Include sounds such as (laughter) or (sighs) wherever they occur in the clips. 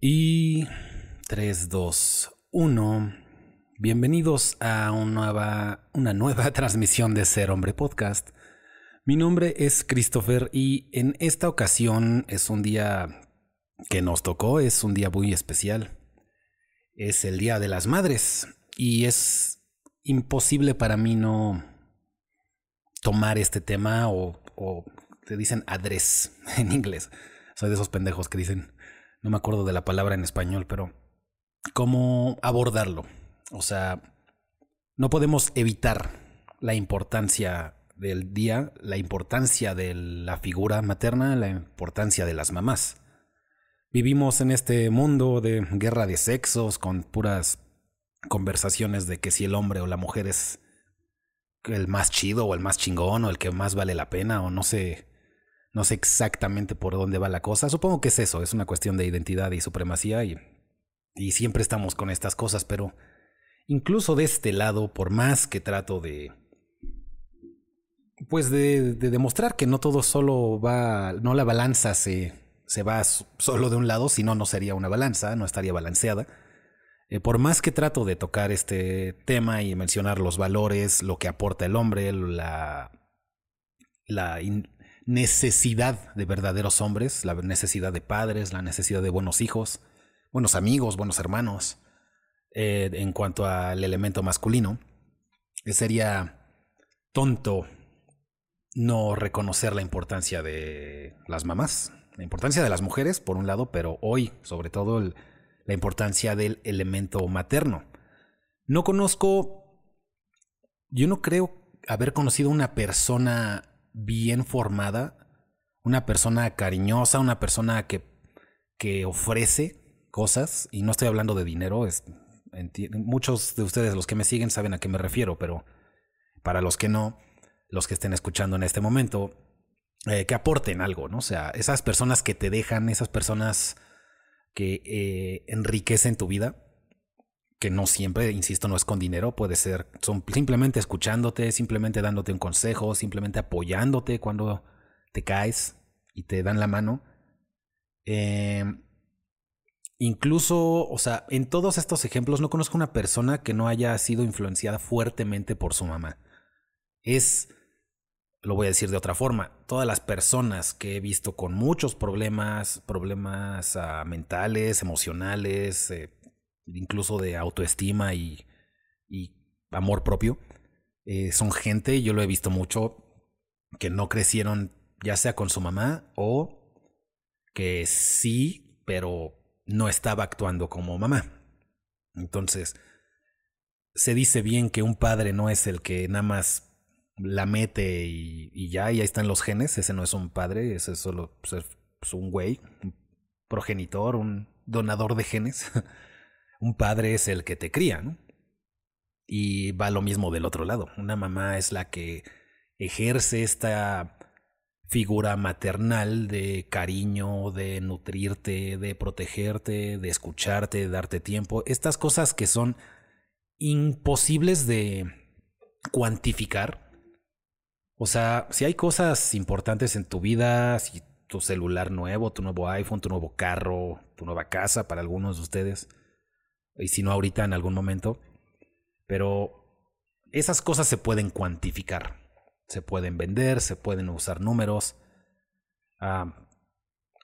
Y 3, 2, 1. Bienvenidos a una nueva, (laughs) transmisión de Ser Hombre Podcast. Mi nombre es Christopher y en esta ocasión es un día que nos tocó, es un día muy especial. Es el Día de las Madres y es imposible para mí no tomar este tema o, o te dicen adres (laughs) en inglés. Soy de esos pendejos que dicen, no me acuerdo de la palabra en español, pero cómo abordarlo. O sea, no podemos evitar la importancia del día, la importancia de la figura materna, la importancia de las mamás. Vivimos en este mundo de guerra de sexos con puras conversaciones de que si el hombre o la mujer es el más chido o el más chingón o el que más vale la pena o no sé no sé exactamente por dónde va la cosa. Supongo que es eso, es una cuestión de identidad y supremacía y, y siempre estamos con estas cosas, pero incluso de este lado, por más que trato de... Pues de, de demostrar que no todo solo va, no la balanza se, se va solo de un lado, si no, no sería una balanza, no estaría balanceada. Eh, por más que trato de tocar este tema y mencionar los valores, lo que aporta el hombre, la, la, necesidad de verdaderos hombres, la necesidad de padres, la necesidad de buenos hijos, buenos amigos, buenos hermanos, eh, en cuanto al elemento masculino, sería tonto no reconocer la importancia de las mamás, la importancia de las mujeres, por un lado, pero hoy, sobre todo, la importancia del elemento materno. No conozco, yo no creo haber conocido una persona bien formada, una persona cariñosa, una persona que, que ofrece cosas, y no estoy hablando de dinero, es, muchos de ustedes, los que me siguen, saben a qué me refiero, pero para los que no, los que estén escuchando en este momento, eh, que aporten algo, ¿no? O sea, esas personas que te dejan, esas personas que eh, enriquecen tu vida, que no siempre, insisto, no es con dinero, puede ser, son simplemente escuchándote, simplemente dándote un consejo, simplemente apoyándote cuando te caes y te dan la mano. Eh, incluso, o sea, en todos estos ejemplos no conozco una persona que no haya sido influenciada fuertemente por su mamá. Es, lo voy a decir de otra forma, todas las personas que he visto con muchos problemas, problemas uh, mentales, emocionales, eh, incluso de autoestima y, amor propio. Eh, son gente, yo lo he visto mucho, que no crecieron ya sea con su mamá o que sí, pero no estaba actuando como mamá. Entonces, se dice bien que un padre no es el que nada más la mete y, ya, y ahí están los genes, ese no es un padre, ese es solo pues, es un güey, un progenitor, un donador de genes. (laughs) un padre es el que te cría, ¿no? Y va lo mismo del otro lado. Una mamá es la que ejerce esta figura maternal de cariño, de nutrirte, de protegerte, de escucharte, de darte tiempo. Estas cosas que son imposibles de cuantificar. O sea, si hay cosas importantes en tu vida, si tu celular nuevo, tu nuevo iPhone, tu nuevo carro, tu nueva casa para algunos de ustedes, y si no ahorita en algún momento. Pero esas cosas se pueden cuantificar, se pueden vender, se pueden usar números.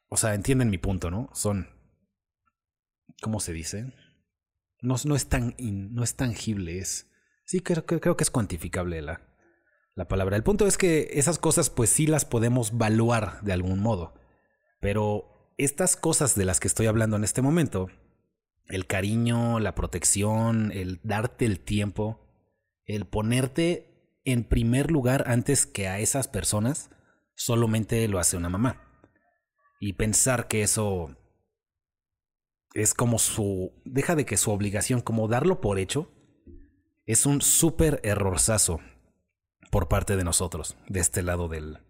O sea, entienden mi punto, ¿no? Son, ¿cómo se dice? No, no, es, tan no es tangible, es... Sí, creo, creo que es cuantificable la, la palabra. El punto es que esas cosas pues sí las podemos valuar de algún modo. Pero estas cosas de las que estoy hablando en este momento el cariño, la protección, el darte el tiempo, el ponerte en primer lugar antes que a esas personas, solamente lo hace una mamá. Y pensar que eso es como su... deja de que su obligación, como darlo por hecho, es un súper errorzazo por parte de nosotros, de este lado del,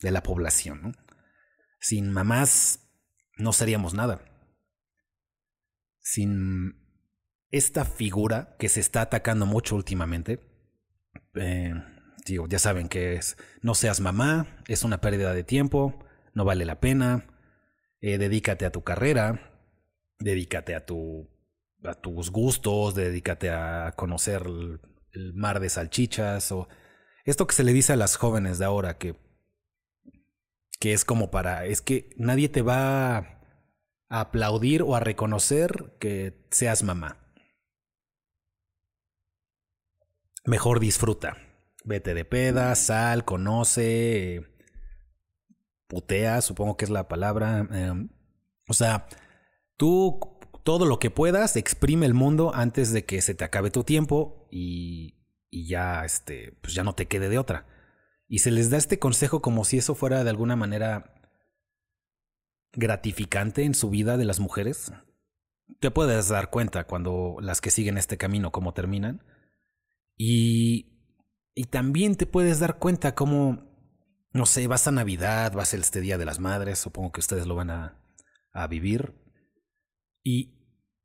de la población. Sin mamás no seríamos nada sin esta figura que se está atacando mucho últimamente. Eh, digo, ya saben que es no seas mamá, es una pérdida de tiempo, no vale la pena, eh, dedícate a tu carrera, dedícate a, tu, a tus gustos, dedícate a conocer el, el mar de salchichas o esto que se le dice a las jóvenes de ahora que que es como para es que nadie te va a aplaudir o a reconocer que seas mamá. Mejor disfruta. Vete de peda, sal, conoce, putea, supongo que es la palabra. Em, o sea, tú todo lo que puedas, exprime el mundo antes de que se te acabe tu tiempo y, y ya, este, pues ya no te quede de otra. Y se les da este consejo como si eso fuera de alguna manera gratificante en su vida de las mujeres. Te puedes dar cuenta cuando las que siguen este camino, cómo terminan. Y, y también te puedes dar cuenta cómo, no sé, vas a Navidad, vas a este Día de las Madres, supongo que ustedes lo van a, a vivir. Y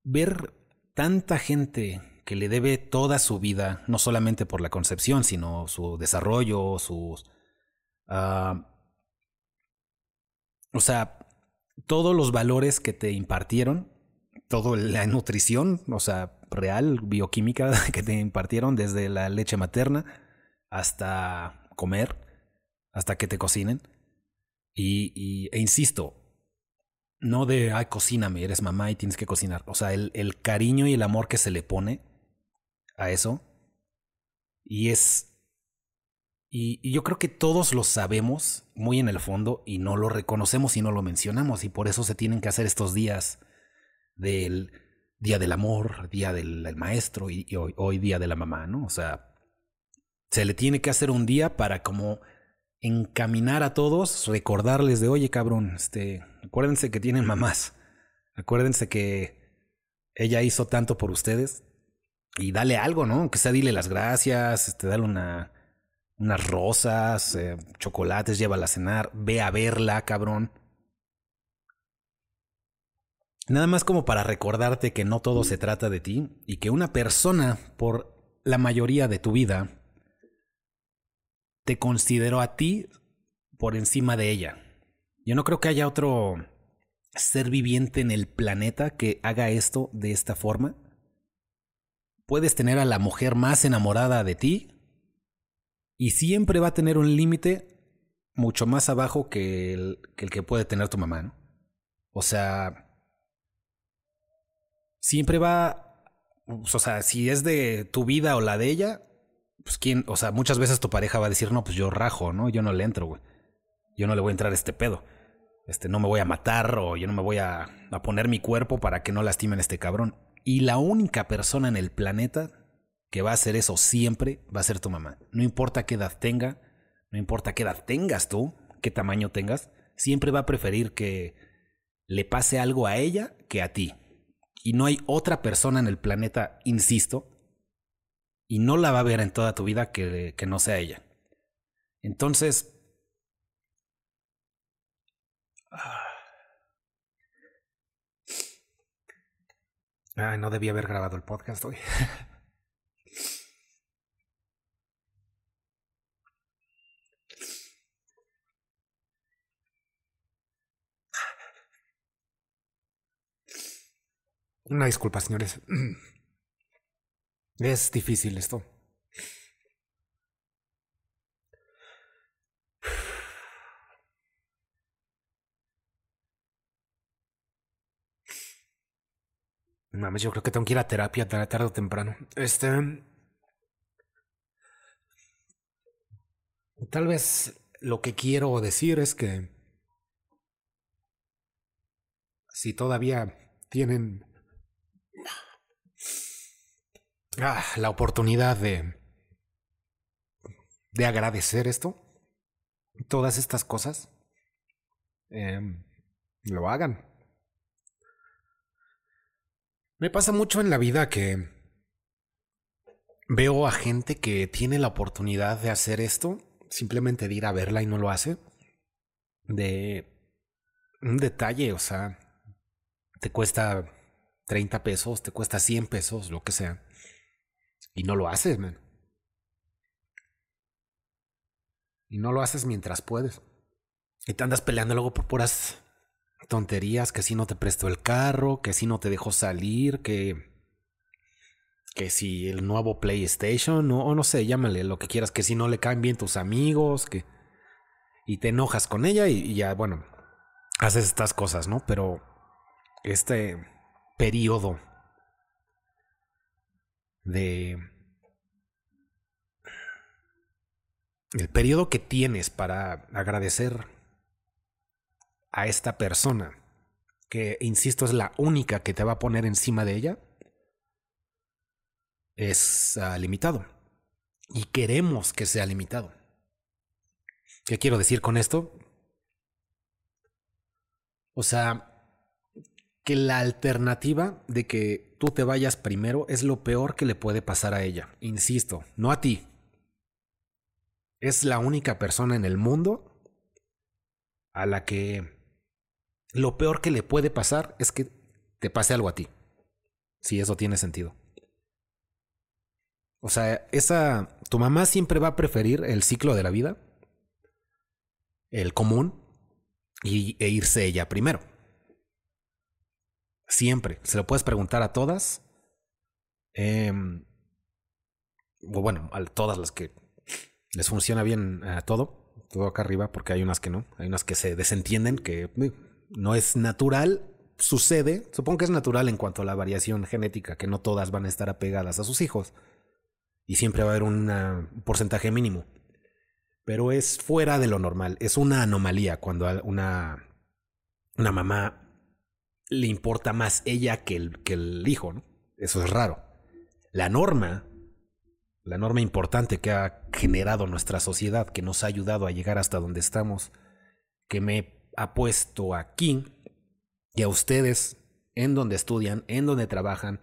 ver tanta gente que le debe toda su vida, no solamente por la concepción, sino su desarrollo, sus... Uh, o sea, todos los valores que te impartieron, toda la nutrición, o sea, real, bioquímica (laughs) que te impartieron desde la leche materna hasta comer, hasta que te cocinen. Y, e insisto, no de, ay, cocíname, eres mamá y tienes que cocinar. O sea, el, el cariño y el amor que se le pone a eso. Y es... Y, yo creo que todos lo sabemos muy en el fondo y no lo reconocemos y no lo mencionamos. Y por eso se tienen que hacer estos días del Día del Amor, Día del, Maestro y, hoy, Día de la Mamá, ¿no? O sea, se le tiene que hacer un día para como encaminar a todos, recordarles de, oye cabrón, este, acuérdense que tienen mamás, acuérdense que ella hizo tanto por ustedes, y dale algo, ¿no? Que sea dile las gracias, este, dale una, unas rosas, eh, chocolates, llévala a cenar, ve a verla, cabrón. Nada más como para recordarte que no todo se trata de ti y que una persona, por la mayoría de tu vida, te consideró a ti por encima de ella. Yo no creo que haya otro ser viviente en el planeta que haga esto de esta forma puedes tener a la mujer más enamorada de ti y siempre va a tener un límite mucho más abajo que el, que puede tener tu mamá, ¿no? O sea, siempre va, o sea, si es de tu vida o la de ella, pues quién, o sea, muchas veces tu pareja va a decir, no, pues yo rajo, ¿no? Yo no le entro, güey. Yo no le voy a entrar a este pedo. Este, no me voy a matar o yo no me voy a, a poner mi cuerpo para que no lastimen a este cabrón. Y la única persona en el planeta que va a hacer eso siempre va a ser tu mamá. No importa qué edad tenga, no importa qué edad tengas tú, qué tamaño tengas, siempre va a preferir que le pase algo a ella que a ti. Y no hay otra persona en el planeta, insisto, y no la va a ver en toda tu vida que, que no sea ella. Entonces... Ah, Ay, no debía haber grabado el podcast hoy. (laughs) Una disculpa, señores. (clears throat) Es difícil esto. (sighs) Mames, yo creo que tengo que ir a terapia tarde o temprano. Este. Tal vez lo que quiero decir es que. Si todavía tienen. Ah, la oportunidad de. de agradecer esto. Todas estas cosas. Eh, lo hagan. Me pasa mucho en la vida que veo a gente que tiene la oportunidad de hacer esto, simplemente de ir a verla y no lo hace. De un detalle, o sea, te cuesta 30 pesos, te cuesta 100 pesos, lo que sea. Y no lo haces, man. Y no lo haces mientras puedes. Y te andas peleando luego por puras tonterías, que si no te prestó el carro, que si no te dejó salir, que que si el nuevo PlayStation o, no sé, llámale lo que quieras, que si no le caen bien tus amigos, que y te enojas con ella y, ya, bueno, haces estas cosas, ¿no? Pero este periodo de el periodo que tienes para agradecer a esta persona, que insisto es la única que te va a poner encima de ella, es ah, limitado. Y queremos que sea limitado. ¿Qué quiero decir con esto? O sea, que la alternativa de que tú te vayas primero es lo peor que le puede pasar a ella. Insisto, no a ti. Es la única persona en el mundo a la que lo peor que le puede pasar es que te pase algo a ti. Si eso tiene sentido. O sea, esa. Tu mamá siempre va a preferir el ciclo de la vida, el común, y, e irse ella primero. Siempre. Se lo puedes preguntar a todas. Eh, o bueno, a todas las que les funciona bien a todo. Todo acá arriba, porque hay unas que no. Hay unas que se desentienden, que no es natural. Sucede. Supongo que es natural en cuanto a la variación genética, que no todas van a estar apegadas a sus hijos y siempre va a haber un porcentaje mínimo. Pero es fuera de lo normal, es una anomalía cuando una, una mamá le importa más ella que el, que el hijo, ¿no? Eso es raro. La norma, la norma importante que ha generado nuestra sociedad, que nos ha ayudado a llegar hasta donde estamos, que me ha puesto aquí y a ustedes en donde estudian, en donde trabajan,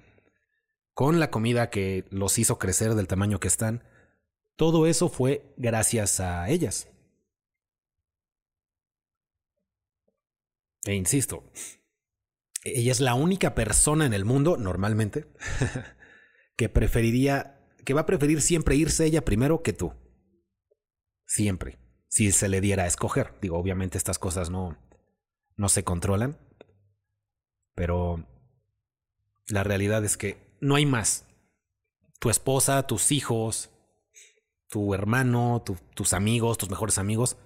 con la comida que los hizo crecer del tamaño que están, todo eso fue gracias a ellas. E insisto, ella es la única persona en el mundo, normalmente, (laughs) que preferiría, que va a preferir siempre irse ella primero que tú. Siempre. Si se le diera a escoger. Digo, obviamente estas cosas no, no se controlan. Pero la realidad es que no hay más. Tu esposa, tus hijos, tu hermano, tus amigos, tus mejores amigos,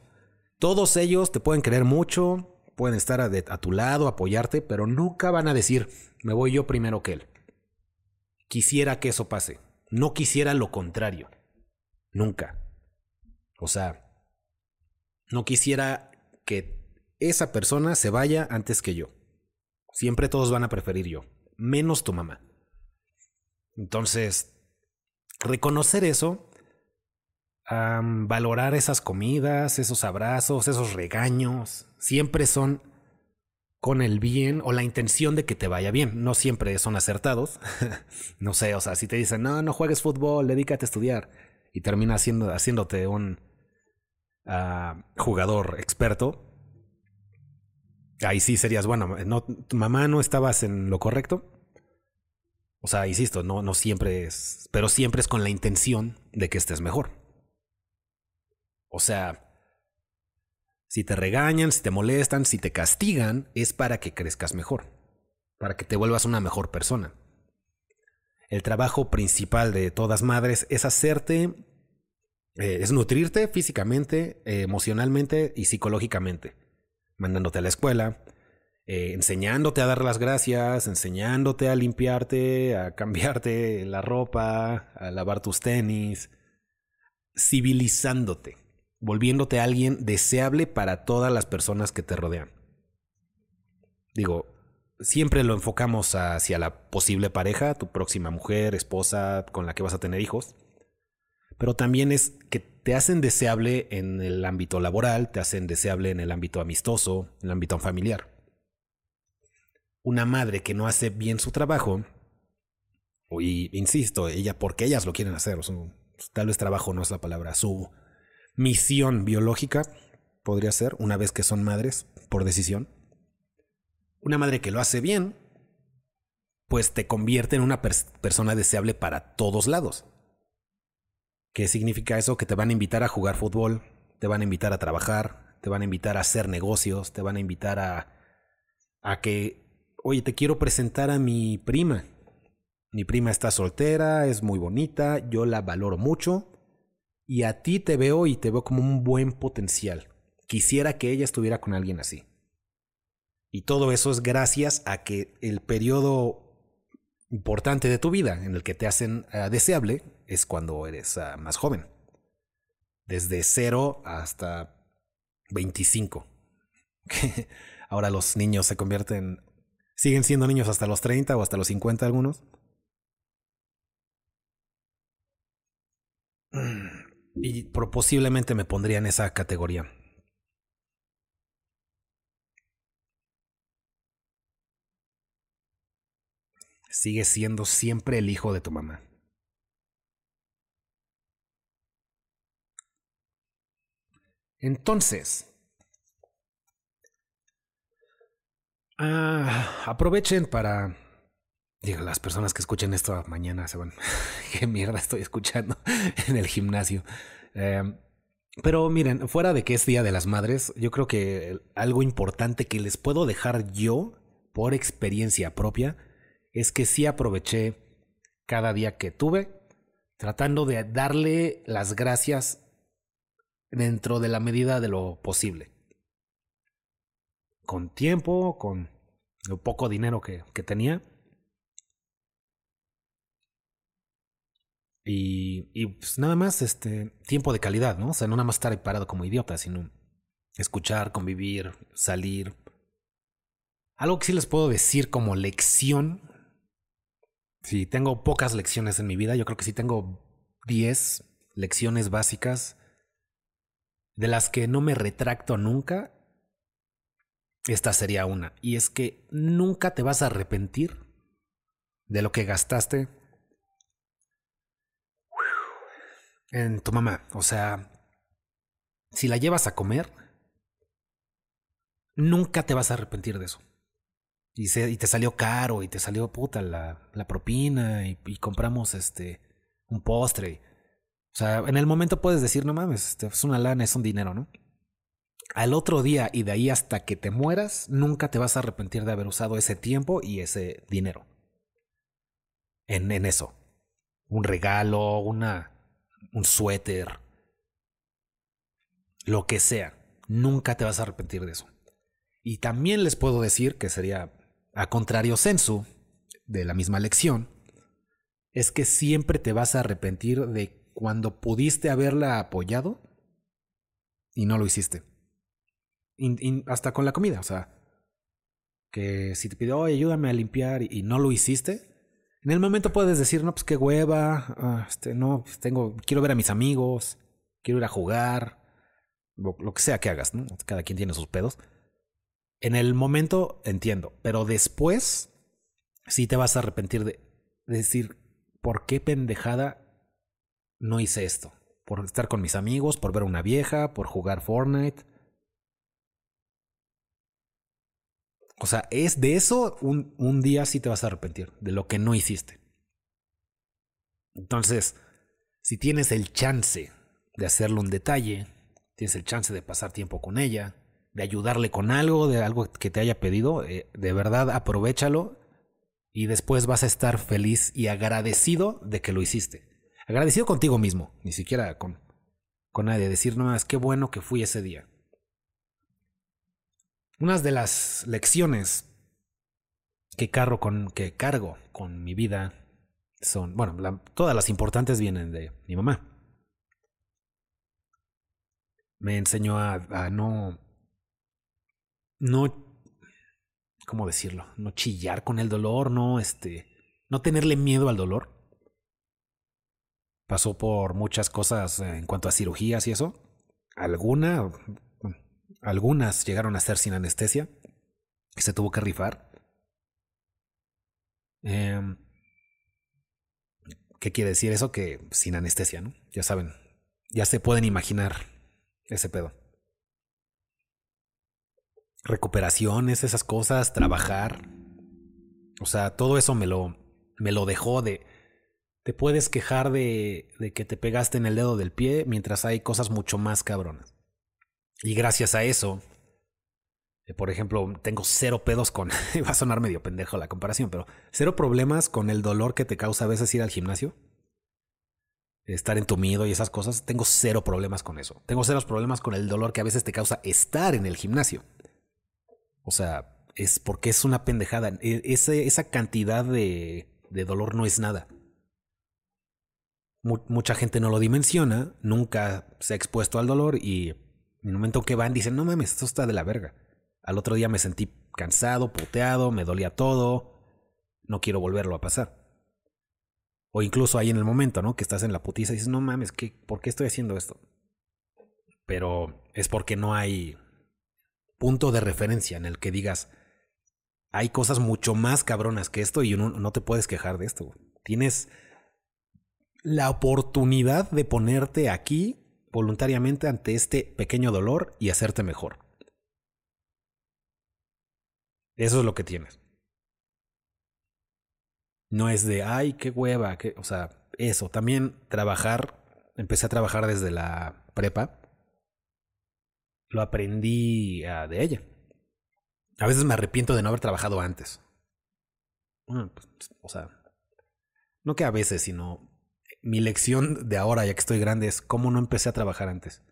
todos ellos te pueden querer mucho, pueden estar a, tu lado, apoyarte, pero nunca van a decir, me voy yo primero que él. Quisiera que eso pase. No quisiera lo contrario. Nunca. O sea, no quisiera que esa persona se vaya antes que yo. Siempre todos van a preferir yo, menos tu mamá. Entonces, reconocer eso, valorar esas comidas, esos abrazos, esos regaños, siempre son con el bien o la intención de que te vaya bien. No siempre son acertados. (laughs) no sé, o sea, si te dicen, no, no juegues fútbol, dedícate a estudiar, y termina haciendo, haciéndote un ah, jugador experto, ahí sí serías, bueno, no, tu mamá no estabas en lo correcto, o sea, insisto, no, no siempre es, pero siempre es con la intención de que estés mejor. O sea, si te regañan, si te molestan, si te castigan, es para que crezcas mejor, para que te vuelvas una mejor persona. El trabajo principal de todas madres es hacerte, eh, es nutrirte físicamente, emocionalmente y psicológicamente, mandándote a la escuela, eh, enseñándote a dar las gracias, enseñándote a limpiarte, a cambiarte (laughs) la ropa, a lavar tus tenis, civilizándote, volviéndote alguien deseable para todas las personas que te rodean. Digo, siempre lo enfocamos hacia la posible pareja, tu próxima mujer, esposa con la que vas a tener hijos, pero también es que te hacen deseable en el ámbito laboral, te hacen deseable en el ámbito amistoso, en el ámbito familiar una madre que no hace bien su trabajo, y insisto, ella, porque ellas lo quieren hacer, tal vez trabajo no es la palabra, su misión biológica podría ser, una vez que son madres, por decisión. Una madre que lo hace bien, pues te convierte en una persona deseable para todos lados. ¿Qué significa eso? Que te van a invitar a jugar fútbol, te van a invitar a trabajar, te van a invitar a hacer negocios, te van a invitar a a que, oye, te quiero presentar a mi prima. Mi prima está soltera, es muy bonita, yo la valoro mucho y a ti te veo y te veo como un buen potencial. Quisiera que ella estuviera con alguien así. Y todo eso es gracias a que el periodo importante de tu vida en el que te hacen uh, deseable es cuando eres uh, más joven. Desde 0 hasta 25. (laughs) Ahora los niños se convierten, siguen siendo niños hasta los 30 o hasta los 50 algunos. (clears throat) Y posiblemente me pondría en esa categoría. Sigue siendo siempre el hijo de tu mamá. Entonces, ah, aprovechen para... Digo, las personas que escuchen esto mañana se van... (laughs) ¿Qué mierda estoy escuchando (laughs) en el gimnasio? Eh, pero miren, fuera de que es Día de las Madres, yo creo que algo importante que les puedo dejar yo por experiencia propia es que sí aproveché cada día que tuve tratando de darle las gracias dentro de la medida de lo posible. Con tiempo, con lo poco dinero que, que tenía. Y, pues nada más este tiempo de calidad, ¿no? O sea, no nada más estar parado como idiota, sino escuchar, convivir, salir. Algo que sí les puedo decir como lección. Si tengo pocas lecciones en mi vida, yo creo que sí tengo 10 lecciones básicas de las que no me retracto nunca, esta sería una. Y es que nunca te vas a arrepentir de lo que gastaste en tu mamá. O sea, si la llevas a comer, nunca te vas a arrepentir de eso. Y, y te salió caro y te salió puta la, la propina y, y compramos este un postre. O sea, en el momento puedes decir, no mames, este, es una lana, es un dinero, ¿no? Al otro día y de ahí hasta que te mueras, nunca te vas a arrepentir de haber usado ese tiempo y ese dinero. En, en eso. Un regalo, una, un suéter, lo que sea. Nunca te vas a arrepentir de eso. Y también les puedo decir que sería a contrario sensu de la misma lección, es que siempre te vas a arrepentir de cuando pudiste haberla apoyado y no lo hiciste. hasta con la comida, o sea, que si te pidió, ayúdame a limpiar y, no lo hiciste, en el momento puedes decir, no, pues qué hueva, ah, este, no, pues tengo, quiero ver a mis amigos, quiero ir a jugar, lo, que sea que hagas, ¿no? Cada quien tiene sus pedos. En el momento entiendo, pero después sí te vas a arrepentir de decir, ¿por qué pendejada no hice esto. Por estar con mis amigos, por ver a una vieja, por jugar Fortnite. O sea, es de eso un, un día sí te vas a arrepentir, de lo que no hiciste. Entonces, si tienes el chance de hacerle un detalle, tienes el chance de pasar tiempo con ella, de ayudarle con algo, de algo que te haya pedido, eh, de verdad aprovechalo y después vas a estar feliz y agradecido de que lo hiciste. Agradecido contigo mismo, ni siquiera con, con nadie. Decir, no más, qué bueno que fui ese día. Unas de las lecciones que, cargo con, que cargo con mi vida son, bueno, todas las importantes vienen de mi mamá. Me enseñó a, a no, no, ¿cómo decirlo? No chillar con el dolor, no, este, no tenerle miedo al dolor pasó por muchas cosas en cuanto a cirugías y eso. Alguna, algunas llegaron a ser sin anestesia, y se tuvo que rifar. Em, ¿Qué quiere decir eso? Que sin anestesia, ¿no? Ya saben, ya se pueden imaginar ese pedo. Recuperaciones, esas cosas, trabajar. O sea, todo eso me lo, me lo dejó de, te puedes quejar de, de que te pegaste en el dedo del pie mientras hay cosas mucho más cabronas. Y gracias a eso, por ejemplo, tengo cero pedos con, (laughs) va a sonar medio pendejo la comparación, pero cero problemas con el dolor que te causa a veces ir al gimnasio. Estar entumido y esas cosas, tengo cero problemas con eso. Tengo cero problemas con el dolor que a veces te causa estar en el gimnasio. O sea, es porque es una pendejada. E, esa cantidad de, de dolor no es nada. Mucha gente no lo dimensiona, nunca se ha expuesto al dolor y en el momento que van dicen, no mames, esto está de la verga. Al otro día me sentí cansado, puteado, me dolía todo, no quiero volverlo a pasar. O incluso ahí en el momento, ¿no? Que estás en la putiza y dices, no mames, ¿qué, ¿por qué estoy haciendo esto? Pero es porque no hay punto de referencia en el que digas, hay cosas mucho más cabronas que esto y uno no te puedes quejar de esto. Tienes la oportunidad de ponerte aquí voluntariamente ante este pequeño dolor y hacerte mejor. Eso es lo que tienes. No es de, ay, qué hueva, que, o sea, eso. También trabajar, empecé a trabajar desde la prepa. Lo aprendí ah, de ella. A veces me arrepiento de no haber trabajado antes. Pues, o sea, no que a veces, sino mi lección de ahora, ya que estoy grande, es cómo no empecé a trabajar antes.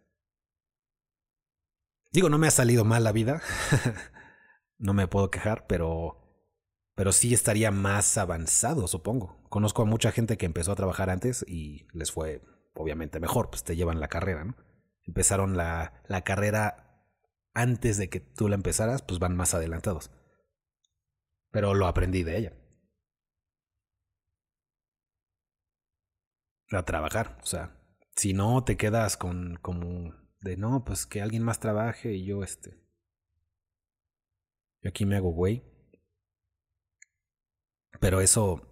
Digo, no me ha salido mal la vida. (laughs) no me puedo quejar, pero pero sí estaría más avanzado, supongo. Conozco a mucha gente que empezó a trabajar antes y les fue obviamente mejor, pues te llevan la carrera, ¿no? Empezaron la, la carrera antes de que tú la empezaras, pues van más adelantados. Pero lo aprendí de ella. A trabajar, o sea, si no te quedas con como de no, pues que alguien más trabaje y yo este. Yo aquí me hago güey. Pero eso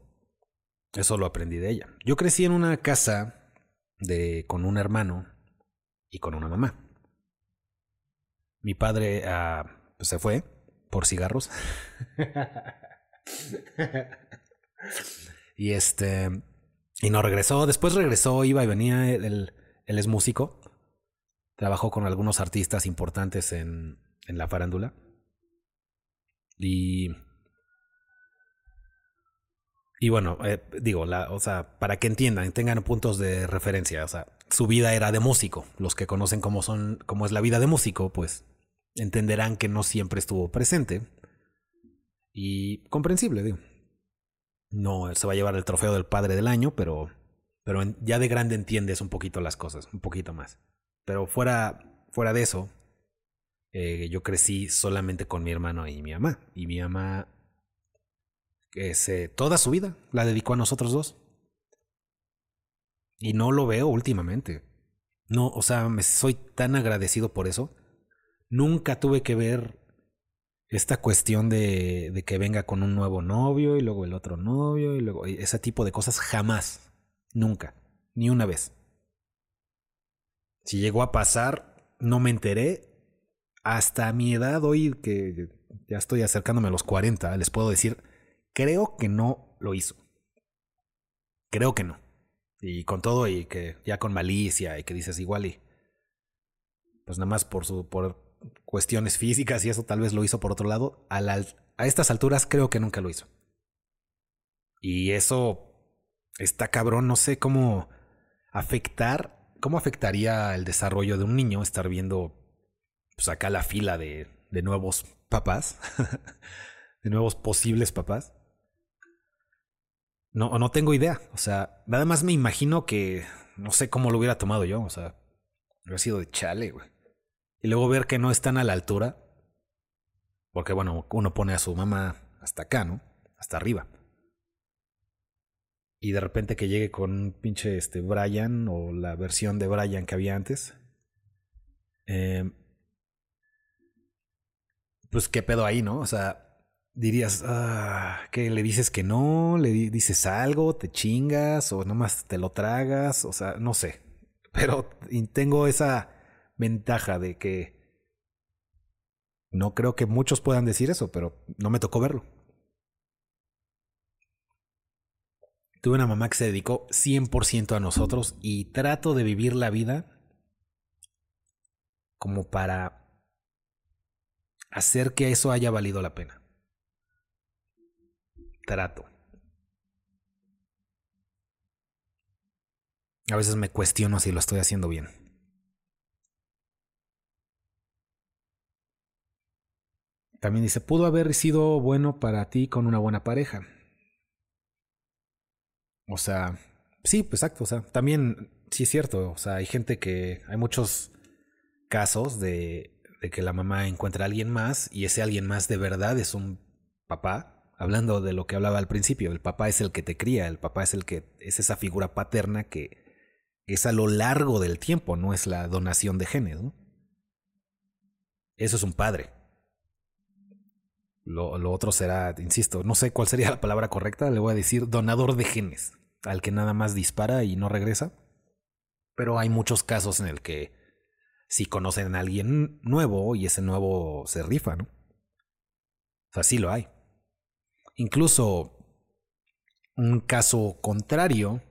eso lo aprendí de ella. Yo crecí en una casa de con un hermano y con una mamá. Mi padre uh, pues se fue por cigarros. (laughs) y este. Y no regresó. Después regresó, iba y venía. Él, él es músico. Trabajó con algunos artistas importantes en, en la farándula. Y. Y bueno, eh, digo, la, o sea, para que entiendan, tengan puntos de referencia. O sea, su vida era de músico. Los que conocen cómo son, cómo es la vida de músico, pues entenderán que no siempre estuvo presente. Y comprensible, digo. No se va a llevar el trofeo del padre del año, pero, pero ya de grande entiendes un poquito las cosas, un poquito más. Pero fuera, fuera de eso, eh, yo crecí solamente con mi hermano y mi mamá. Y mi mamá, toda su vida la dedicó a nosotros dos. Y no lo veo últimamente. No, o sea, me soy tan agradecido por eso nunca tuve que ver esta cuestión de, de, que venga con un nuevo novio y luego el otro novio y luego ese tipo de cosas jamás, nunca, ni una vez. Si llegó a pasar, no me enteré. Hasta mi edad hoy, que ya estoy acercándome a los 40, les puedo decir, creo que no lo hizo. Creo que no. Y con todo y que ya con malicia y que dices igual y pues nada más por su por cuestiones físicas y eso tal vez lo hizo por otro lado, a, a estas alturas creo que nunca lo hizo. Y eso está cabrón, no sé cómo afectar, cómo afectaría el desarrollo de un niño estar viendo pues acá la fila de, de nuevos papás, (laughs) de nuevos posibles papás. No, no tengo idea. O sea, nada más me imagino que no sé cómo lo hubiera tomado yo. O sea, hubiera sido de chale, güey. Y luego ver que no están a la altura. Porque bueno, uno pone a su mamá hasta acá, ¿no? Hasta arriba. Y de repente que llegue con un pinche este Brian o la versión de Brian que había antes. Eh, pues qué pedo ahí, ¿no? O sea, dirías, ah, que le dices que no, le dices algo, te chingas o nomás te lo tragas, o sea, no sé. Pero tengo esa ventaja de que no creo que muchos puedan decir eso, pero no me tocó verlo. Tuve una mamá que se dedicó 100% a nosotros y trato de vivir la vida como para hacer que eso haya valido la pena. Trato. A veces me cuestiono si lo estoy haciendo bien. También dice, pudo haber sido bueno para ti con una buena pareja. O sea, sí, pues exacto. O sea, también sí es cierto. O sea, hay gente que. Hay muchos casos de, de que la mamá encuentra a alguien más y ese alguien más de verdad es un papá. Hablando de lo que hablaba al principio, el papá es el que te cría, el papá es el que es esa figura paterna que es a lo largo del tiempo, no es la donación de genes. Eso es un padre. Lo, lo, otro será, insisto, no sé cuál sería (laughs) la palabra correcta, le voy a decir donador de genes, al que nada más dispara y no regresa. Pero hay muchos casos en el que si conocen a alguien nuevo y ese nuevo se rifa, ¿no? O sea, sí lo hay. Incluso un caso contrario,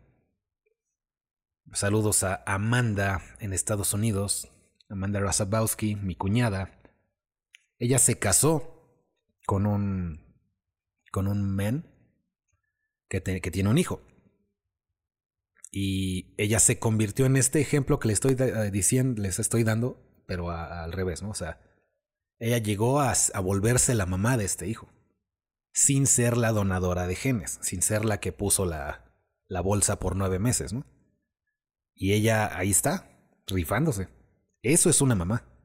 saludos a Amanda en Estados Unidos, Amanda Rasabowski, mi cuñada. Ella se casó con un, con un men que, que tiene un hijo. Y ella se convirtió en este ejemplo que les estoy eh, diciendo, les estoy dando, pero al revés, ¿no? O sea, ella llegó a, a, volverse la mamá de este hijo, sin ser la donadora de genes, sin ser la que puso la, la bolsa por nueve meses, ¿no? Y ella ahí está, rifándose. Eso es una mamá.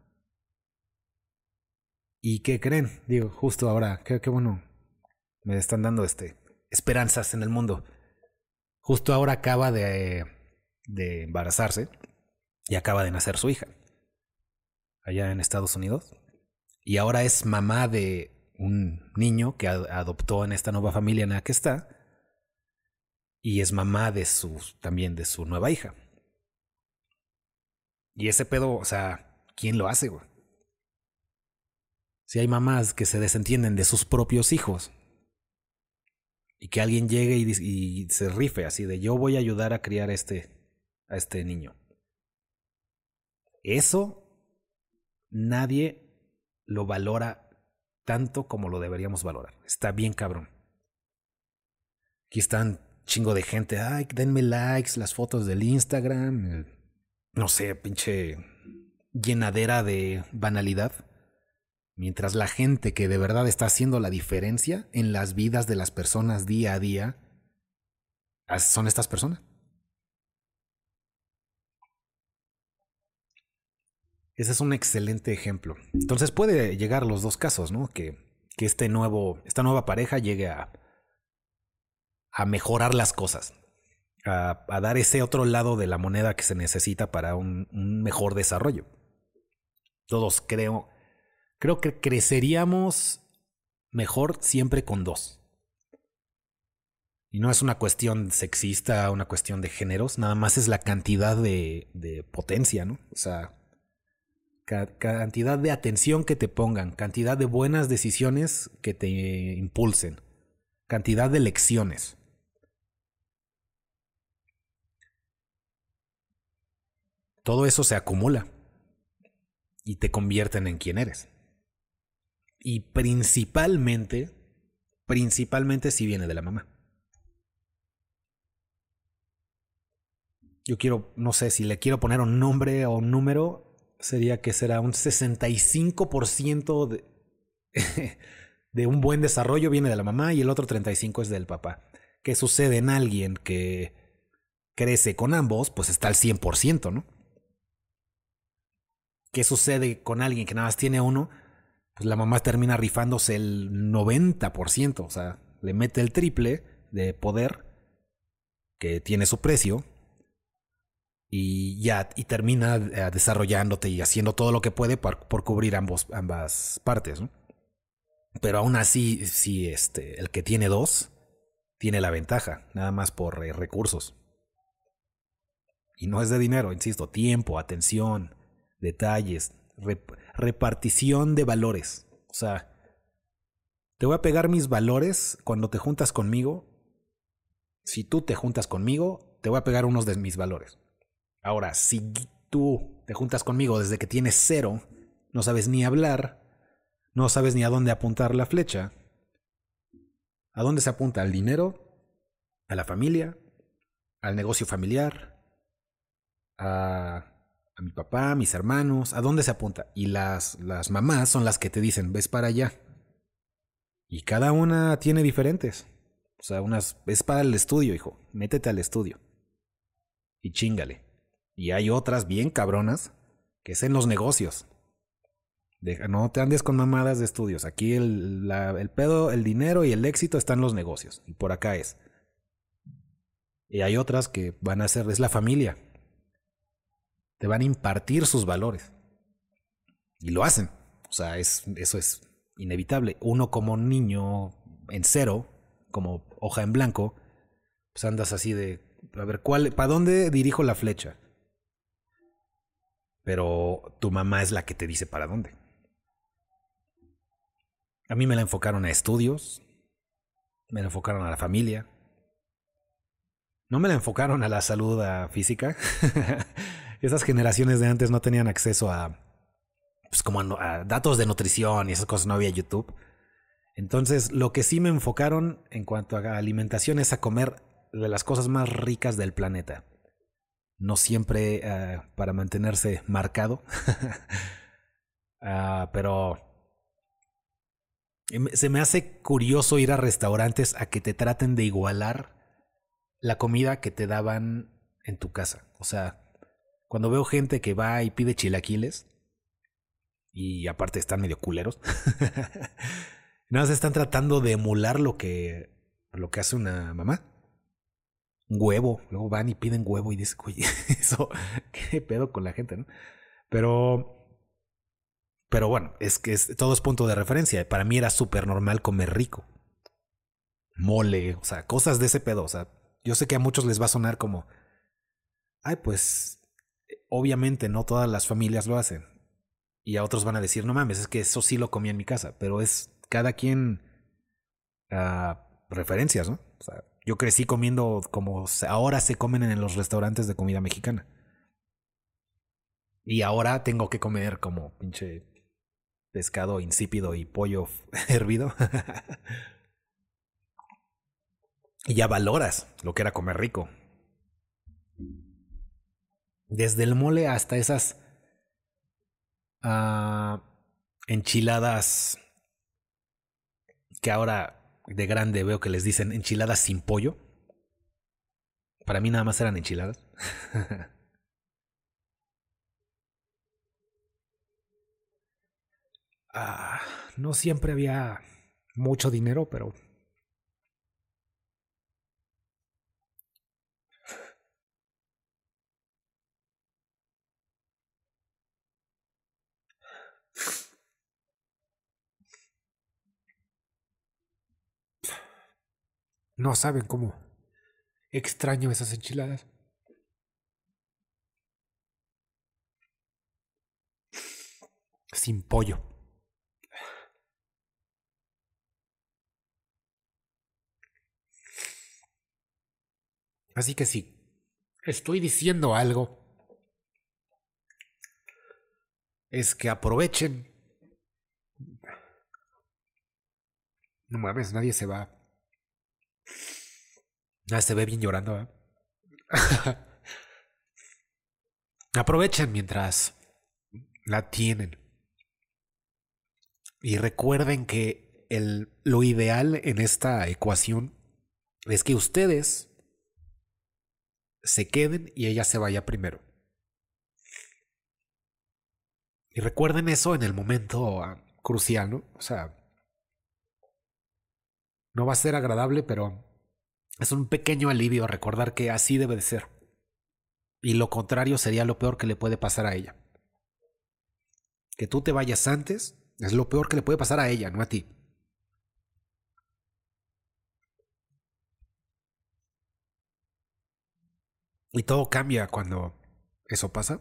¿Y qué creen? Digo, justo ahora, qué, bueno. Me están dando este esperanzas en el mundo. Justo ahora acaba de, de embarazarse y acaba de nacer su hija. Allá en Estados Unidos. Y ahora es mamá de un niño que adoptó en esta nueva familia en la que está. Y es mamá de su, también de su nueva hija. Y ese pedo, o sea, ¿quién lo hace, güey? Si hay mamás que se desentienden de sus propios hijos y que alguien llegue y, se rife así de yo voy a ayudar a criar este, a este niño. Eso nadie lo valora tanto como lo deberíamos valorar. Está bien cabrón. Aquí están chingo de gente. Ay, denme likes, las fotos del Instagram. No sé, pinche llenadera de banalidad. Mientras la gente que de verdad está haciendo la diferencia en las vidas de las personas día a día son estas personas. Ese es un excelente ejemplo. Entonces puede llegar los dos casos, ¿no? Que, que este nuevo, esta nueva pareja llegue a, a mejorar las cosas, a, dar ese otro lado de la moneda que se necesita para un mejor desarrollo. Todos creo, Creo que creceríamos mejor siempre con dos. Y no es una cuestión sexista, una cuestión de géneros, nada más es la cantidad de, potencia, ¿no? O sea, cantidad de atención que te pongan, cantidad de buenas decisiones que te impulsen, cantidad de lecciones. Todo eso se acumula y te convierten en quien eres. Y principalmente, principalmente si viene de la mamá. Yo quiero, no sé, si le quiero poner un nombre o un número, sería que será un 65% de, (laughs) de un buen desarrollo viene de la mamá y el otro 35% es del papá. ¿Qué sucede en alguien que crece con ambos? Pues está al 100%, ¿no? ¿Qué sucede con alguien que nada más tiene uno? Pues la mamá termina rifándose el 90%, o sea, le mete el triple de poder que tiene su precio y ya y termina eh, desarrollándote y haciendo todo lo que puede por, cubrir ambos, ambas partes. ¿no? Pero aún así, si este, el que tiene dos tiene la ventaja, nada más por eh, recursos. Y no es de dinero, insisto, tiempo, atención, detalles, repartición de valores. O sea, te voy a pegar mis valores cuando te juntas conmigo. Si tú te juntas conmigo, te voy a pegar unos de mis valores. Ahora, si tú te juntas conmigo desde que tienes cero, no sabes ni hablar, no sabes ni a dónde apuntar la flecha. ¿A dónde se apunta? ¿Al dinero? ¿A la familia? ¿Al negocio familiar? ¿A, a mi papá, a mis hermanos? ¿A dónde se apunta? Y las, las mamás son las que te dicen, ves para allá. Y cada una tiene diferentes. O sea, unas es para el estudio, hijo. Métete al estudio. Y chingale. Y hay otras bien cabronas que es en los negocios. no te andes con mamadas de estudios. Aquí el, el pedo, el dinero y el éxito están en los negocios. Y por acá es. Y hay otras que van a ser, es la familia. Te van a impartir sus valores. Y lo hacen. O sea, es, eso es inevitable. Uno como niño en cero, como hoja en blanco, pues andas así de, a ver, ¿cuál, ¿para dónde dirijo la flecha? pero tu mamá es la que te dice para dónde. A mí me la enfocaron a estudios, me la enfocaron a la familia, no me la enfocaron a la salud física. (laughs) esas generaciones de antes no tenían acceso a, pues como a, datos de nutrición y esas cosas, no había YouTube. Entonces, lo que sí me enfocaron en cuanto a alimentación es a comer de las cosas más ricas del planeta no siempre eh, para mantenerse marcado, (laughs) ah, pero se me hace curioso ir a restaurantes a que te traten de igualar la comida que te daban en tu casa. O sea, cuando veo gente que va y pide chilaquiles, y aparte están medio culeros, (laughs) nada más están tratando de emular lo que, lo que hace una mamá huevo. Luego van y piden huevo y dicen, oye, (laughs) eso, qué pedo con la gente, ¿no? Pero, pero bueno, es que todo es punto de referencia. Para mí era súper normal comer rico. Mole, o sea, cosas de ese pedo. O sea, yo sé que a muchos les va a sonar como, ay, pues, obviamente no todas las familias lo hacen. Y a otros van a decir, no mames, es que eso sí lo comía en mi casa. Pero es cada quien ah, referencias, ¿no? O sea, yo crecí comiendo como ahora se comen en los restaurantes de comida mexicana. Y ahora tengo que comer como pinche pescado insípido y pollo (laughs) hervido. y ya valoras lo que era comer rico. Desde el mole hasta esas uh, enchiladas que ahora de grande veo que les dicen enchiladas sin pollo. Para mí nada más eran enchiladas. (laughs) ah, no siempre había mucho dinero, pero... No saben cómo extraño esas enchiladas. Sin pollo. Así que si estoy diciendo algo, es que aprovechen. No mames, nadie se va Ah, se ve bien llorando. ¿eh? (laughs) Aprovechen mientras la tienen. Y recuerden que el, lo ideal en esta ecuación es que ustedes se queden y ella se vaya primero. Y recuerden eso en el momento ah, crucial, ¿no? O sea, no va a ser agradable, pero es un pequeño alivio recordar que así debe de ser. Y lo contrario sería lo peor que le puede pasar a ella. Que tú te vayas antes es lo peor que le puede pasar a ella, no a ti. Y todo cambia cuando eso pasa.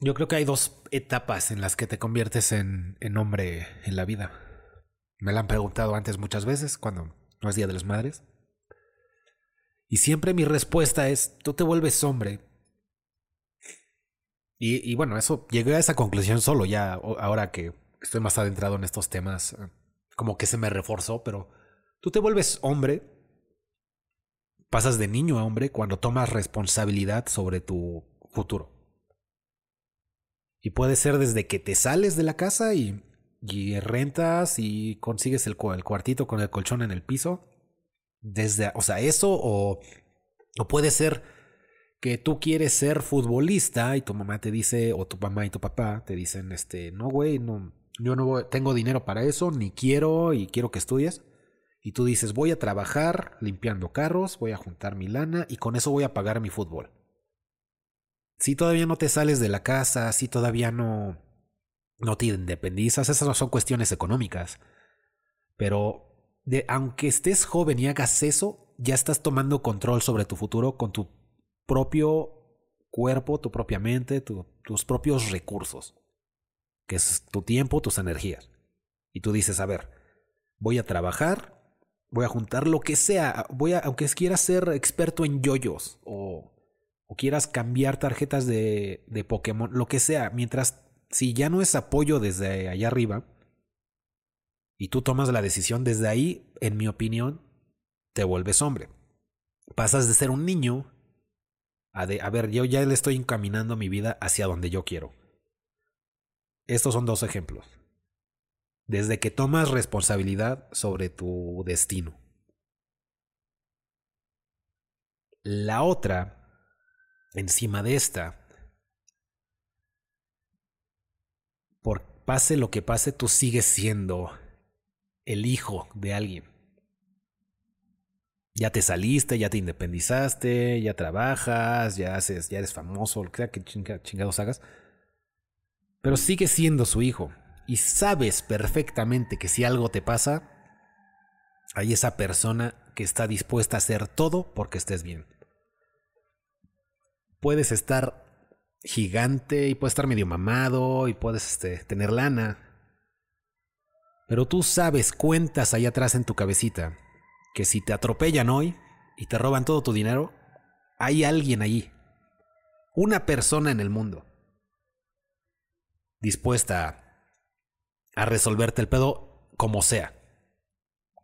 Yo creo que hay dos etapas en las que te conviertes en, hombre en la vida. Me la han preguntado antes muchas veces cuando no es Día de las Madres. Y siempre mi respuesta es, tú te vuelves hombre Y, bueno, eso llegué a esa conclusión solo ya, ahora que estoy más adentrado en estos temas, eh, como que se me reforzó, pero tú te vuelves hombre, pasas de niño a hombre cuando tomas responsabilidad sobre tu futuro. Y puede ser desde que te sales de la casa y, y rentas y consigues el, cuartito con el colchón en el piso. Desde, o sea, eso o, o puede ser que tú quieres ser futbolista y tu mamá te dice, o tu mamá y tu papá te dicen, este, no, güey, no, yo no tengo dinero para eso, ni quiero y quiero que estudies. Y tú dices, voy a trabajar limpiando carros, voy a juntar mi lana y con eso voy a pagar mi fútbol. Si todavía no te sales de la casa, si todavía no, no te independizas, esas no son cuestiones económicas. Pero de, aunque estés joven y hagas eso, ya estás tomando control sobre tu futuro con tu propio cuerpo, tu propia mente, tus propios recursos, que es tu tiempo, tus energías. Y tú dices, a ver, voy a trabajar, voy a juntar lo que sea, voy a, aunque quieras ser experto en yoyos o, o quieras cambiar tarjetas de, de Pokémon, lo que sea, mientras si ya no es apoyo desde allá arriba, y tú tomas la decisión desde ahí, en mi opinión, te vuelves hombre. Pasas de ser un niño a, de, a ver, yo ya le estoy encaminando mi vida hacia donde yo quiero. Estos son dos ejemplos. Desde que tomas responsabilidad sobre tu destino. La otra, encima de esta, por pase lo que pase, tú sigues siendo el hijo de alguien ya te saliste, ya te independizaste, ya trabajas, ya haces, ya eres famoso, lo que sea que chingados hagas. Pero sigues siendo su hijo. Y sabes perfectamente que si algo te pasa, hay esa persona que está dispuesta a hacer todo porque estés bien. Puedes estar gigante y puedes estar medio mamado y puedes este, tener lana. Pero tú sabes cuentas ahí atrás en tu cabecita que si te atropellan hoy y te roban todo tu dinero, hay alguien allí, una persona en el mundo, dispuesta a, resolverte el pedo como sea,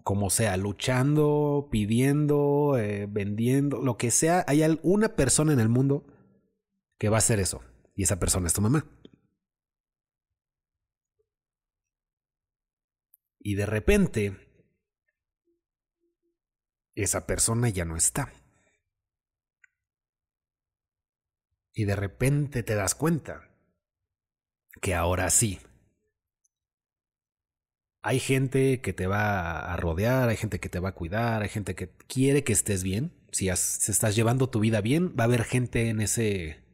como sea, luchando, pidiendo, eh, vendiendo, lo que sea, hay una persona en el mundo que va a hacer eso, y esa persona es tu mamá. Y de repente esa persona ya no está. Y de repente te das cuenta que ahora sí. Hay gente que te va a rodear, hay gente que te va a cuidar, hay gente que quiere que estés bien. Si, estás llevando tu vida bien, va a haber gente en ese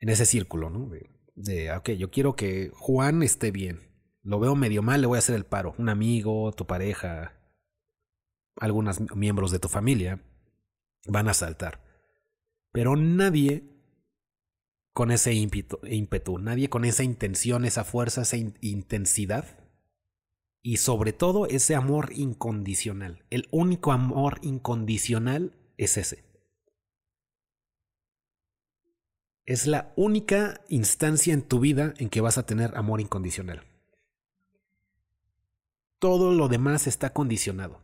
en ese círculo, ¿no? De, de, ok, yo quiero que Juan esté bien. Lo veo medio mal, le voy a hacer el paro. Un amigo, tu pareja, algunos miembros de tu familia van a saltar. Pero nadie con ese ímpetu, nadie con esa intención, esa fuerza, esa intensidad y sobre todo ese amor incondicional. El único amor incondicional es ese. Es la única instancia en tu vida en que vas a tener amor incondicional. Todo lo demás está condicionado.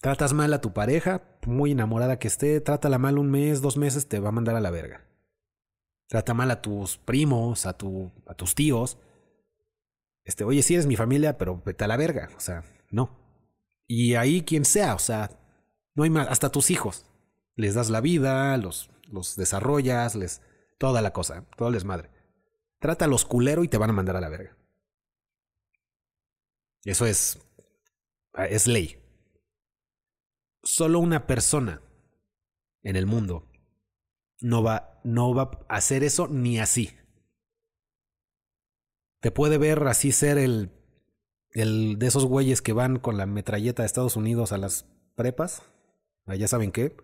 Tratas mal a tu pareja, muy enamorada que esté, trátala mal un mes, dos meses, te va a mandar a la verga. Trata mal a tus primos, a, tu, a tus tíos. Este, oye, sí eres mi familia, pero vete a la verga. O sea, no. Y ahí quien sea, o sea, no hay más, hasta tus hijos. Les das la vida, los, los desarrollas, les. toda la cosa, todo les madre. Trátalos culero y te van a mandar a la verga. Eso es. es ley solo una persona en el mundo no va, no va a hacer eso ni así. Te puede ver así ser el, el de esos güeyes que van con la metralleta de Estados Unidos a las prepas. Allá saben qué.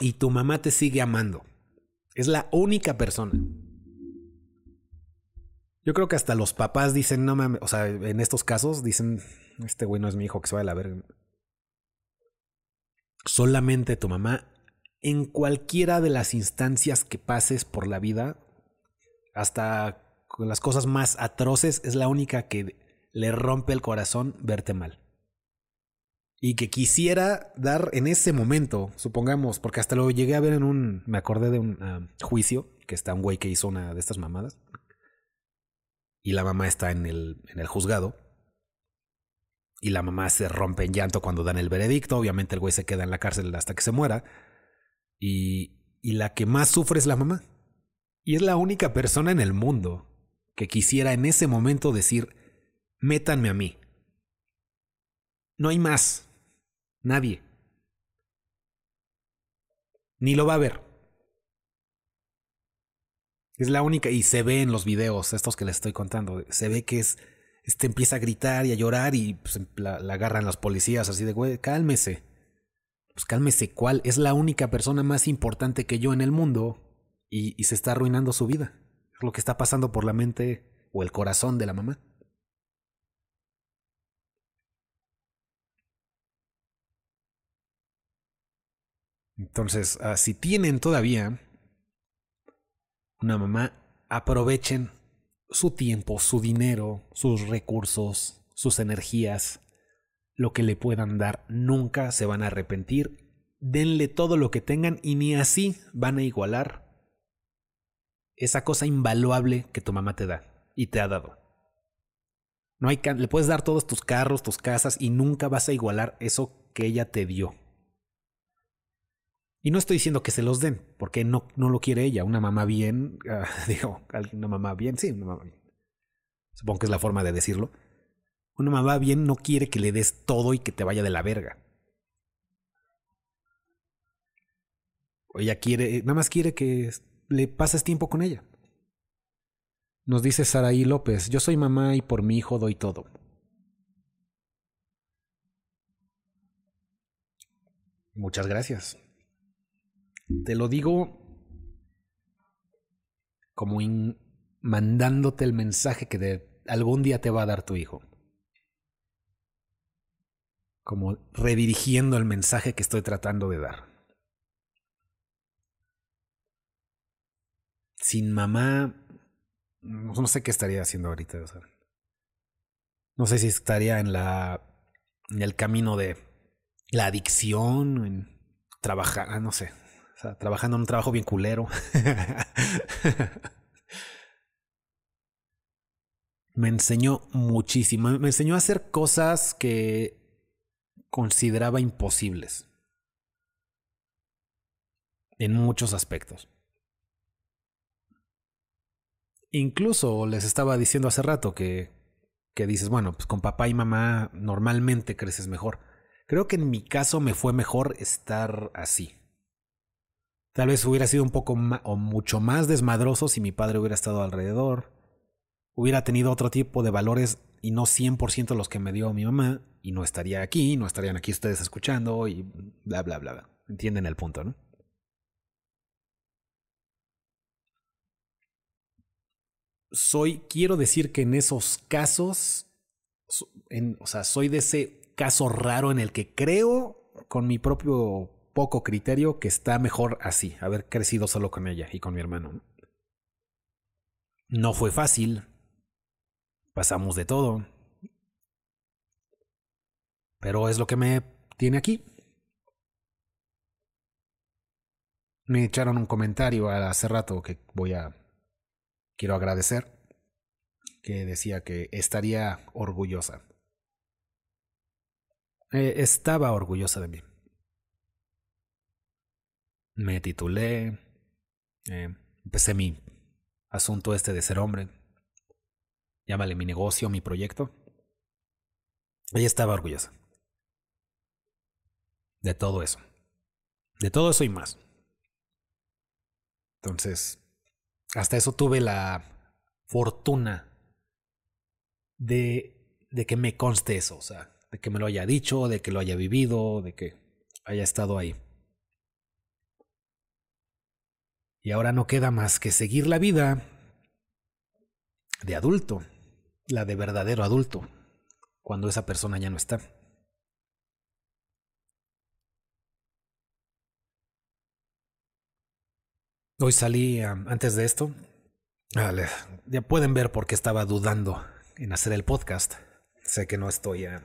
Y tu mamá te sigue amando. Es la única persona. Yo creo que hasta los papás dicen, no mames, o sea, en estos casos dicen, este güey no es mi hijo, que se va a la verga. solamente tu mamá, en cualquiera de las instancias que pases por la vida, hasta con las cosas más atroces, es la única que le rompe el corazón verte mal. Y que quisiera dar en ese momento, supongamos, porque hasta lo llegué a ver en un, me acordé de un ah, juicio, que está un güey que hizo una de estas mamadas, y la mamá está en el, en el juzgado, y la mamá se rompe en llanto cuando dan el veredicto, obviamente el güey se queda en la cárcel hasta que se muera, y, y la que más sufre es la mamá. Y es la única persona en el mundo que quisiera en ese momento decir, métanme a mí. No hay más. Nadie. Ni lo va a ver. Es la única, y se ve en los videos, estos que les estoy contando, se ve que es, este empieza a gritar y a llorar y pues, la, agarran los policías así de, güey, cálmese. Pues cálmese, ¿cuál? Es la única persona más importante que yo en el mundo y, se está arruinando su vida. Es lo que está pasando por la mente o el corazón de la mamá. Entonces, ah, si tienen todavía una mamá, aprovechen su tiempo, su dinero, sus recursos, sus energías, lo que le puedan dar. Nunca se van a arrepentir. Denle todo lo que tengan y ni así van a igualar esa cosa invaluable que tu mamá te da y te ha dado. No hay le puedes dar todos tus carros, tus casas y nunca vas a igualar eso que ella te dio. Y no estoy diciendo que se los den, porque no, no lo quiere ella. Una mamá bien, uh, (laughs) digo, una mamá bien, sí, una mamá bien. Supongo que es la forma de decirlo. Una mamá bien no quiere que le des todo y que te vaya de la verga. Ella quiere, nada más quiere que le pases tiempo con ella. Nos dice Saraí López, yo soy mamá y por mi hijo doy todo. Muchas gracias. Te lo digo como mandándote el mensaje que de algún día te va a dar tu hijo. Como redirigiendo el mensaje que estoy tratando de dar. Sin mamá, no sé qué estaría haciendo ahorita. no sé si estaría en la en el camino de la adicción, en trabajar, ah, no sé, trabajando en un trabajo bien culero. (laughs) me enseñó muchísimo. Me enseñó a hacer cosas que consideraba imposibles. En muchos aspectos. Incluso les estaba diciendo hace rato que, que dices, bueno, pues con papá y mamá normalmente creces mejor. Creo que en mi caso me fue mejor estar así. Tal vez hubiera sido un poco o mucho más desmadroso si mi padre hubiera estado alrededor. Hubiera tenido otro tipo de valores y no 100% los que me dio mi mamá. Y no estaría aquí, no estarían aquí ustedes escuchando y bla, bla, bla. bla. Entienden el punto, ¿no? Soy, quiero decir que en esos casos, en, o sea, soy de ese caso raro en el que creo con mi propio poco criterio que está mejor así, haber crecido solo con ella y con mi hermano. No fue fácil, pasamos de todo, pero es lo que me tiene aquí. Me echaron un comentario hace rato que voy a... Quiero agradecer, que decía que estaría orgullosa. Eh, estaba orgullosa de mí me titulé, eh, empecé mi asunto este de ser hombre, llámale mi negocio, mi proyecto. Ella estaba orgullosa de todo eso, de todo eso y más. Entonces, hasta eso tuve la fortuna de, de que me conste eso, o sea, de que me lo haya dicho, de que lo haya vivido, de que haya estado ahí. Y ahora no queda más que seguir la vida de adulto, la de verdadero adulto, cuando esa persona ya no está. Hoy salí antes de esto. ya pueden ver por qué estaba dudando en hacer el podcast. Sé que no estoy en,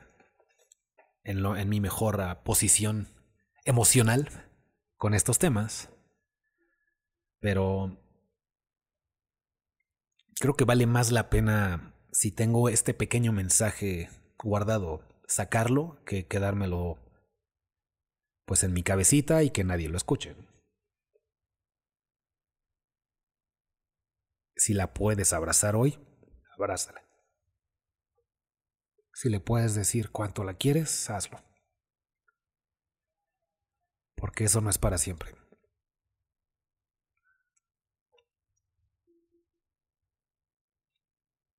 en mi mejor ah, posición emocional con estos temas. Pero creo que vale más la pena si tengo este pequeño mensaje guardado, sacarlo que quedármelo pues en mi cabecita y que nadie lo escuche. Si la puedes abrazar hoy, abrázala. Si le puedes decir cuánto la quieres, hazlo. Porque eso no es para siempre.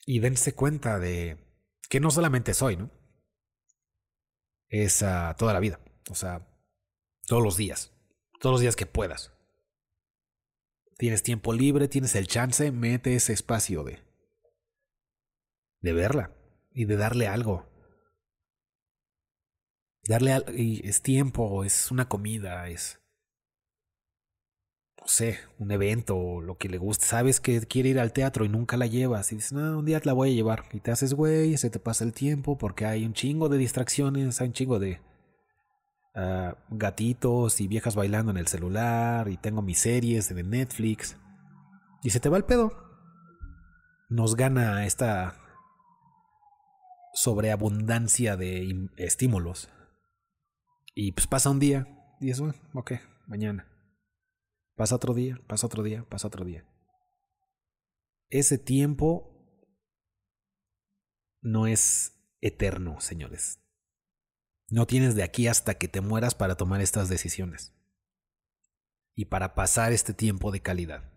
Y dense cuenta de que no solamente soy, ¿no? Es uh, toda la vida. O sea, todos los días. Todos los días que puedas. Tienes tiempo libre, tienes el chance, mete ese espacio de. de verla y de darle algo. Darle algo. Y es tiempo, es una comida, es. No sé, un evento o lo que le guste. Sabes que quiere ir al teatro y nunca la llevas. Y dices, no, un día te la voy a llevar. Y te haces güey, se te pasa el tiempo porque hay un chingo de distracciones, hay un chingo de Ah, gatitos y viejas bailando en el celular y tengo mis series de Netflix. Y se te va el pedo. Nos gana esta sobreabundancia de estímulos. Y pues pasa un día y eso, ok, mañana. Pasa otro día, pasa otro día, pasa otro día. Ese tiempo no es eterno, señores. No tienes de aquí hasta que te mueras para tomar estas decisiones y para pasar este tiempo de calidad.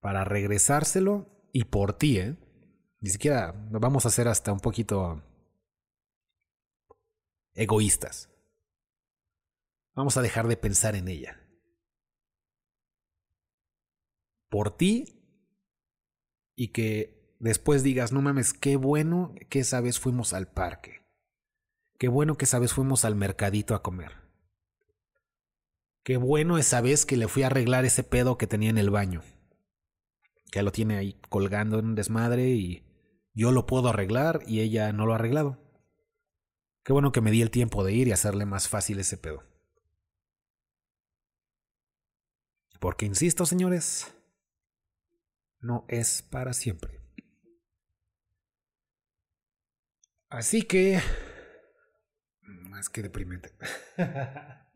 Para regresárselo y por ti, ¿eh? Ni siquiera vamos a ser hasta un poquito egoístas. Vamos a dejar de pensar en ella. Por ti y que después digas, no mames, qué bueno que esa vez fuimos al parque. Qué bueno que esa vez fuimos al mercadito a comer. Qué bueno esa vez que le fui a arreglar ese pedo que tenía en el baño. Que lo tiene ahí colgando en un desmadre y yo lo puedo arreglar y ella no lo ha arreglado. Qué bueno que me di el tiempo de ir y hacerle más fácil ese pedo. Porque insisto, señores, no es para siempre. Así que... Más que deprimente. (laughs)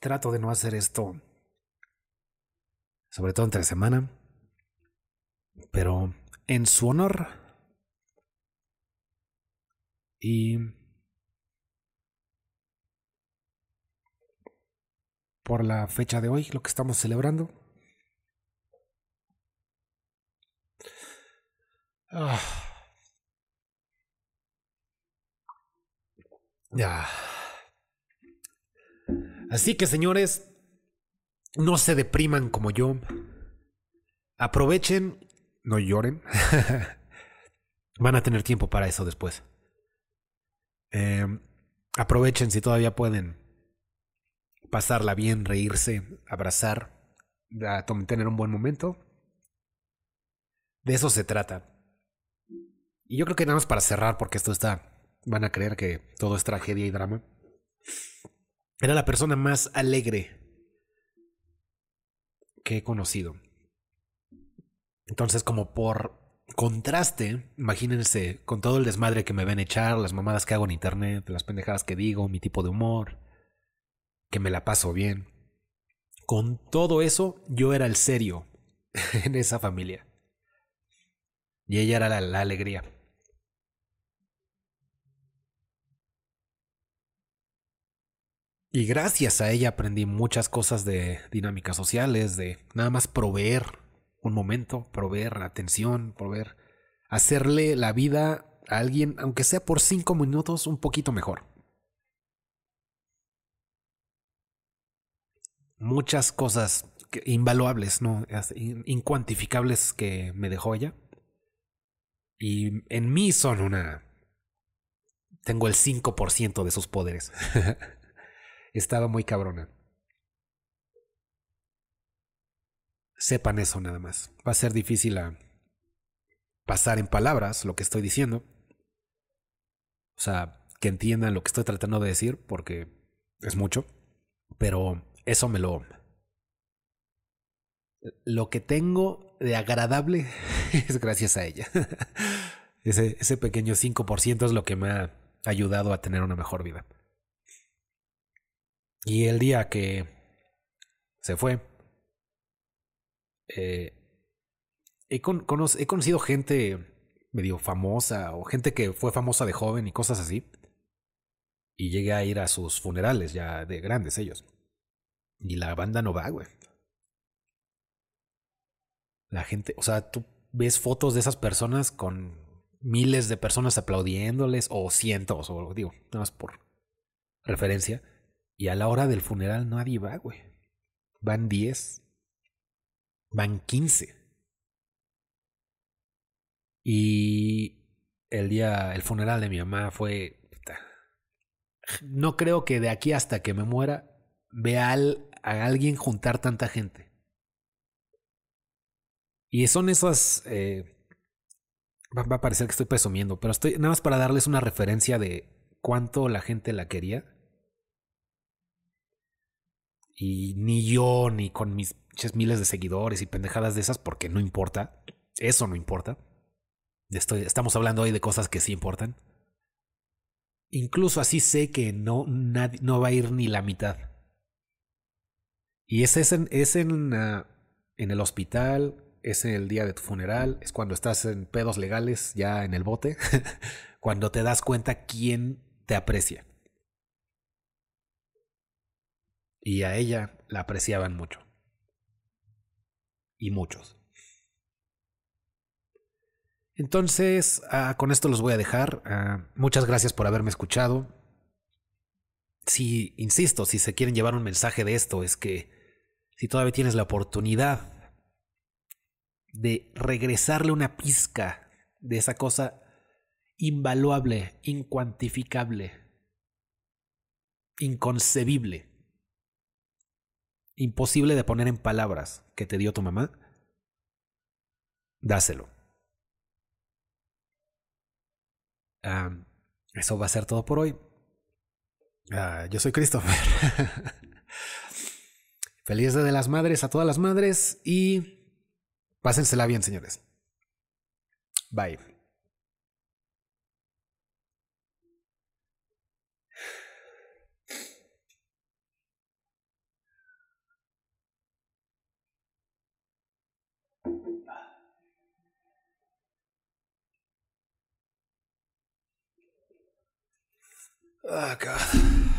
Trato de no hacer esto. Sobre todo entre semana. Pero en su honor. Y... Por la fecha de hoy, lo que estamos celebrando. Ah. Así que señores, no se depriman como yo. Aprovechen, no lloren. (laughs) Van a tener tiempo para eso después. Em, aprovechen si todavía pueden pasarla bien, reírse, abrazar, tener un buen momento. De eso se trata. Y yo creo que nada más para cerrar, porque esto está. Van a creer que todo es tragedia y drama. Era la persona más alegre que he conocido. Entonces, como por contraste, imagínense con todo el desmadre que me ven echar, las mamadas que hago en internet, las pendejadas que digo, mi tipo de humor, que me la paso bien. Con todo eso, yo era el serio (laughs) en esa familia. Y ella era la alegría. Y gracias a ella aprendí muchas cosas de dinámicas sociales, de nada más proveer un momento, proveer atención, proveer, hacerle la vida a alguien, aunque sea por cinco minutos, un poquito mejor. Muchas cosas invaluables, ¿no? Incuantificables que me dejó ella. Y en mí son una tengo el 5% de sus poderes. (laughs) Estaba muy cabrona. Sepan eso nada más. Va a ser difícil a pasar en palabras lo que estoy diciendo. O sea, que entiendan lo que estoy tratando de decir, porque es mucho. Pero eso me lo... Lo que tengo de agradable (laughs) es gracias a ella. (laughs) Ese, ese pequeño 5% es lo que me ha ayudado a tener una mejor vida. Y el día que se fue, eh, he, he conocido gente medio famosa o gente que fue famosa de joven y cosas así. Y llegué a ir a sus funerales ya de grandes ellos. Y la banda no va, güey. La gente, o sea, tú ves fotos de esas personas con miles de personas aplaudiéndoles o cientos, o digo, nada más por referencia. Y a la hora del funeral nadie va, güey. Van 10. Van 15. Y el día, el funeral de mi mamá fue... No creo que de aquí hasta que me muera vea a alguien juntar tanta gente. Y son esas... Eh, va a parecer que estoy presumiendo, pero estoy nada más para darles una referencia de cuánto la gente la quería. Y ni yo, ni con mis miles de seguidores y pendejadas de esas, porque no importa. Eso no importa. Estamos hablando hoy de cosas que sí importan. Incluso así sé que no, no va a ir ni la mitad. Y es en, es en, ah, en el hospital, es en el día de tu funeral, es cuando estás en pedos legales, ya en el bote, (laughs) cuando te das cuenta quién te aprecia. Y a ella la apreciaban mucho. Y muchos. Entonces, ah, con esto los voy a dejar. Ah, muchas gracias por haberme escuchado. Si, insisto, si se quieren llevar un mensaje de esto, es que si todavía tienes la oportunidad de regresarle una pizca de esa cosa invaluable, incuantificable, inconcebible, imposible de poner en palabras que te dio tu mamá, dáselo. eso va a ser todo por hoy. Ah, yo soy Christopher. (laughs) Feliz Día de las Madres a todas las madres y pásensela bien, señores. Bye. Oh, God.